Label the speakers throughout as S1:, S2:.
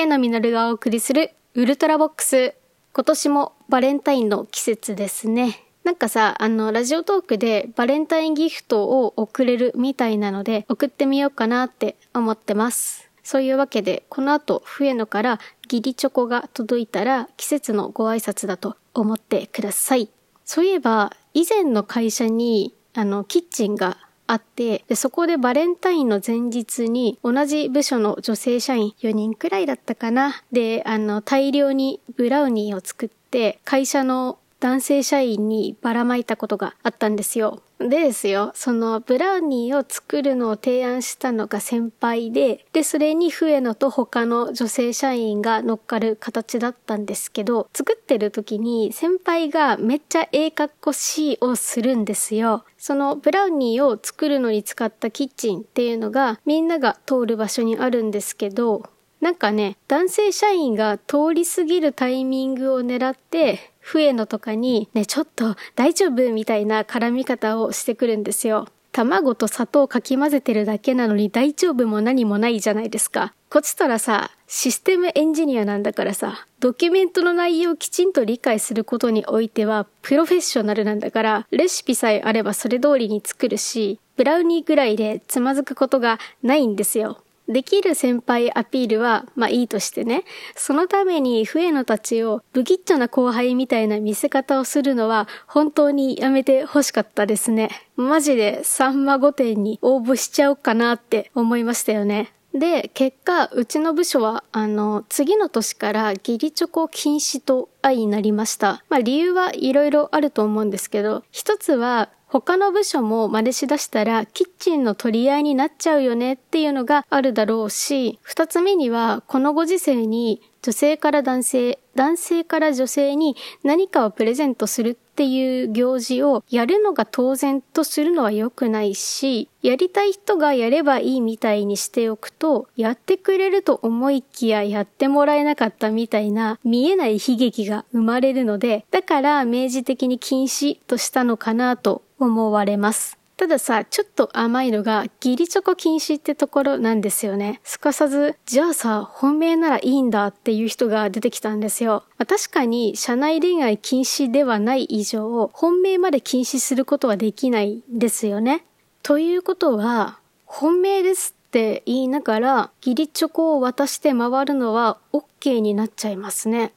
S1: 上野実がお送りするウルトラボックス。今年もバレンタインの季節ですね。なんかさ、あの、ラジオトークでバレンタインギフトを送れるみたいなので、送ってみようかなって思ってます。そういうわけで、この後、笛野から義理チョコが届いたら、季節のご挨拶だと思ってください。そういえば、以前の会社に、あの、キッチンがあってで、そこでバレンタインの前日に同じ部署の女性社員4人くらいだったかな。で、あの、大量にブラウニーを作って、会社の男性社員にばらまいたことがあったんですよ。でですよ、そのブラウニーを作るのを提案したのが先輩で、で、それに笛野と他の女性社員が乗っかる形だったんですけど、作ってる時に先輩がめっちゃええかっこしいをするんですよ。そのブラウニーを作るのに使ったキッチンっていうのがみんなが通る場所にあるんですけど、なんかね、男性社員が通り過ぎるタイミングを狙って、笛野とかに、ね、ちょっと大丈夫みたいな絡み方をしてくるんですよ。卵と砂糖をかき混ぜてるだけなのに大丈夫も何もないじゃないですか。こっちとらさ、システムエンジニアなんだからさ、ドキュメントの内容をきちんと理解することにおいては、プロフェッショナルなんだから、レシピさえあればそれ通りに作るし、ブラウニーぐらいでつまずくことがないんですよ。できる先輩アピールは、まあいいとしてね、そのために笛野たちを不吉祥な後輩みたいな見せ方をするのは本当にやめて欲しかったですね。マジでさんま御殿に応募しちゃおうかなって思いましたよね。で、結果、うちの部署は、あの、次の年から義理チョコ禁止と愛になりました。まあ理由はいろいろあると思うんですけど、一つは他の部署も真似しだしたらキッチンの取り合いになっちゃうよねっていうのがあるだろうし、二つ目にはこのご時世に女性から男性、男性から女性に何かをプレゼントするっていう行事をやるのが当然とするのは良くないし、やりたい人がやればいいみたいにしておくと、やってくれると思いきややってもらえなかったみたいな見えない悲劇が生まれるので、だから明示的に禁止としたのかなと思われます。たださ、ちょっと甘いのが、義理チョコ禁止ってところなんですよね。すかさず、じゃあさ、本命ならいいんだっていう人が出てきたんですよ。まあ、確かに、社内恋愛禁止ではない以上、本命まで禁止することはできないですよね。ということは、本命ですって言いながら、義理チョコを渡して回るのは OK になっちゃいますね。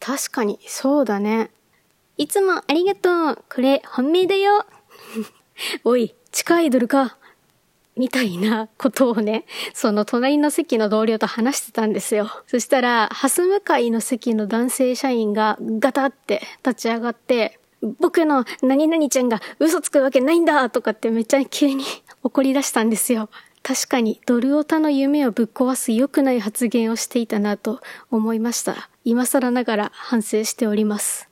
S1: 確かに、そうだね。いつもありがとう。これ、本命だよ。おい、地下アイドルかみたいなことをね、その隣の席の同僚と話してたんですよ。そしたら、ハス向かいの席の男性社員がガタって立ち上がって、僕の何々ちゃんが嘘つくわけないんだとかってめっちゃ急に怒り出したんですよ。確かにドルオタの夢をぶっ壊す良くない発言をしていたなと思いました。今更ながら反省しております。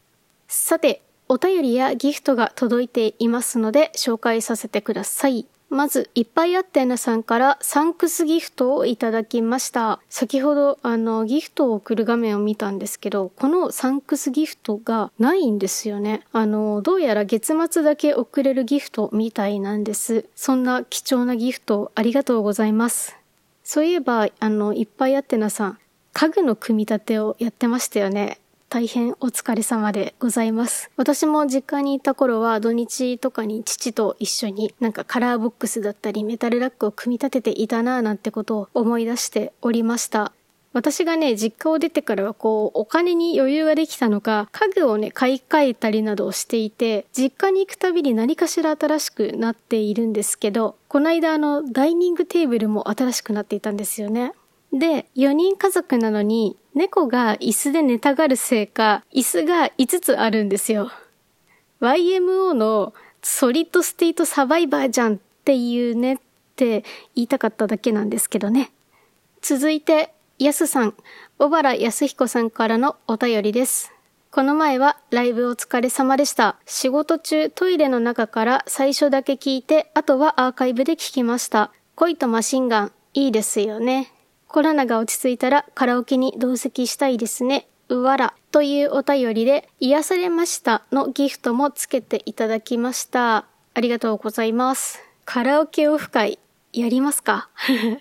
S1: さて、お便りやギフトが届いていますので紹介させてください。まず、いっぱいあってなさんからサンクスギフトをいただきました。先ほど、あの、ギフトを送る画面を見たんですけど、このサンクスギフトがないんですよね。あの、どうやら月末だけ送れるギフトみたいなんです。そんな貴重なギフトありがとうございます。そういえば、あの、いっぱいあってなさん、家具の組み立てをやってましたよね。大変お疲れ様でございます。私も実家にいた頃は土日とかに父と一緒になんかカラーボックスだったりメタルラックを組み立てていたなぁなんてことを思い出しておりました。私がね、実家を出てからはこう、お金に余裕ができたのか、家具をね、買い替えたりなどをしていて、実家に行くたびに何かしら新しくなっているんですけど、この間あの、ダイニングテーブルも新しくなっていたんですよね。で、4人家族なのに、猫が椅子で寝たがるせいか、椅子が5つあるんですよ。YMO のソリッドステートサバイバーじゃんっていうねって言いたかっただけなんですけどね。続いて、やすさん、小原康彦さんからのお便りです。この前はライブお疲れ様でした。仕事中トイレの中から最初だけ聞いて、あとはアーカイブで聞きました。恋とマシンガン、いいですよね。コロナが落ち着いたらカラオケに同席したいですね。うわら。というお便りで、癒されましたのギフトもつけていただきました。ありがとうございます。カラオケオフ会、やりますか？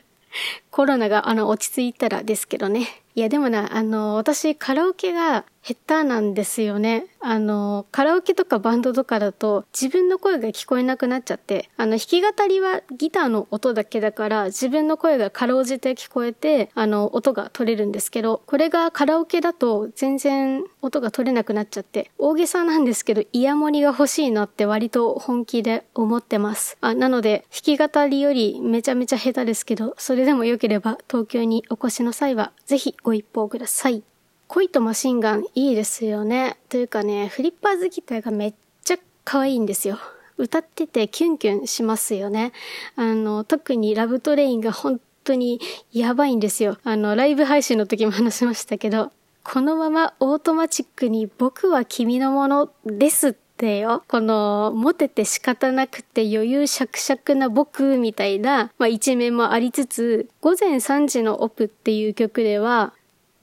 S1: コロナがあの落ち着いたらですけどね。いやでもな、あの、私カラオケが下手なんですよね。あの、カラオケとかバンドとかだと自分の声が聞こえなくなっちゃって、あの、弾き語りはギターの音だけだから自分の声がかろうじて聞こえて、あの、音が取れるんですけど、これがカラオケだと全然音が取れなくなっちゃって、大げさなんですけど、イヤモニが欲しいなって割と本気で思ってます。あなので、弾き語りよりめちゃめちゃ下手ですけど、それでも良ければ東京にお越しの際はぜひご一報ください。恋とマシンガンいいですよね。というかね、フリッパーズギターがめっちゃ可愛いんですよ。歌っててキュンキュンしますよね。あの、特にラブトレインが本当にやばいんですよ。あの、ライブ配信の時も話しましたけど、このままオートマチックに僕は君のものですってよ。この、モテて仕方なくて余裕しゃくしゃくな僕みたいな、まあ一面もありつつ、午前3時のオプっていう曲では、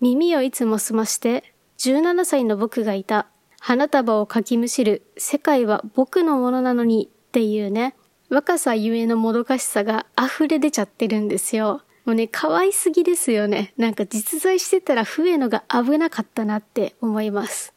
S1: 耳をいつも澄まして、17歳の僕がいた。花束をかきむしる。世界は僕のものなのにっていうね、若さゆえのもどかしさが溢れ出ちゃってるんですよ。もうね、可愛すぎですよね。なんか実在してたら増えのが危なかったなって思います。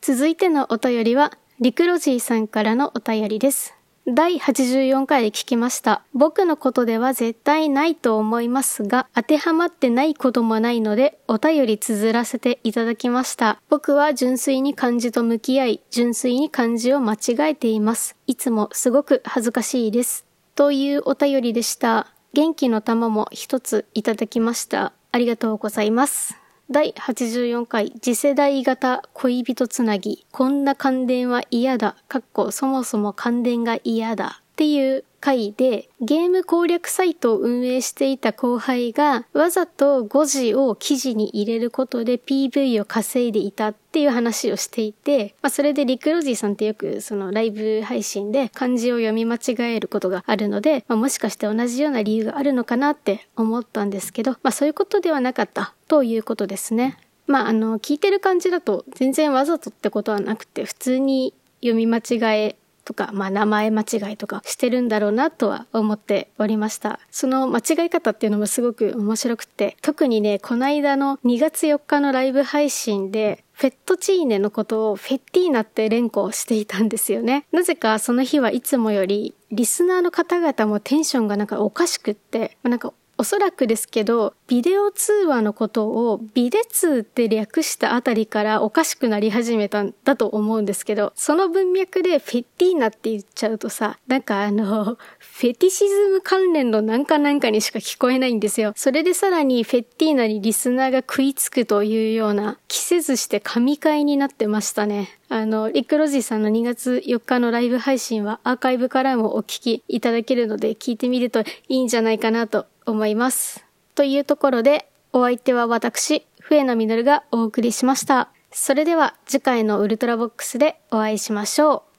S1: 続いてのお便りは、リクロジーさんからのお便りです。第84回で聞きました。僕のことでは絶対ないと思いますが、当てはまってないこともないので、お便り綴らせていただきました。僕は純粋に漢字と向き合い、純粋に漢字を間違えています。いつもすごく恥ずかしいです。というお便りでした。元気の玉も一ついただきました。ありがとうございます。第84回次世代型恋人つなぎ、こんな感電は嫌だ、かっこそもそも感電が嫌だ。っていう回で、ゲーム攻略サイトを運営していた後輩が、わざと5時を記事に入れることで PV を稼いでいたっていう話をしていて、まあ、それでリクロジーさんってよくそのライブ配信で漢字を読み間違えることがあるので、まあ、もしかして同じような理由があるのかなって思ったんですけど、まあ、そういうことではなかったということですね。まあ、あの、聞いてる感じだと全然わざとってことはなくて、普通に読み間違えとか、まあ名前間違いとかしてるんだろうなとは思っておりました。その間違い方っていうのもすごく面白くて、特にね、この間の2月4日のライブ配信で、フェットチーネのことをフェッティーナって連呼していたんですよね。なぜかその日はいつもよりリスナーの方々もテンションがなんかおかしくって、なんかおそらくですけど、ビデオ通話のことをビデ通って略したあたりからおかしくなり始めたんだと思うんですけど、その文脈でフェティーナって言っちゃうとさ、なんかあの、フェティシズム関連のなんかなんかにしか聞こえないんですよ。それでさらにフェティーナにリスナーが食いつくというような、着せずして神回になってましたね。あの、リックロジーさんの2月4日のライブ配信はアーカイブからもお聞きいただけるので聞いてみるといいんじゃないかなと思います。というところで、お相手は私、笛野実がお送りしました。それでは次回のウルトラボックスでお会いしましょう。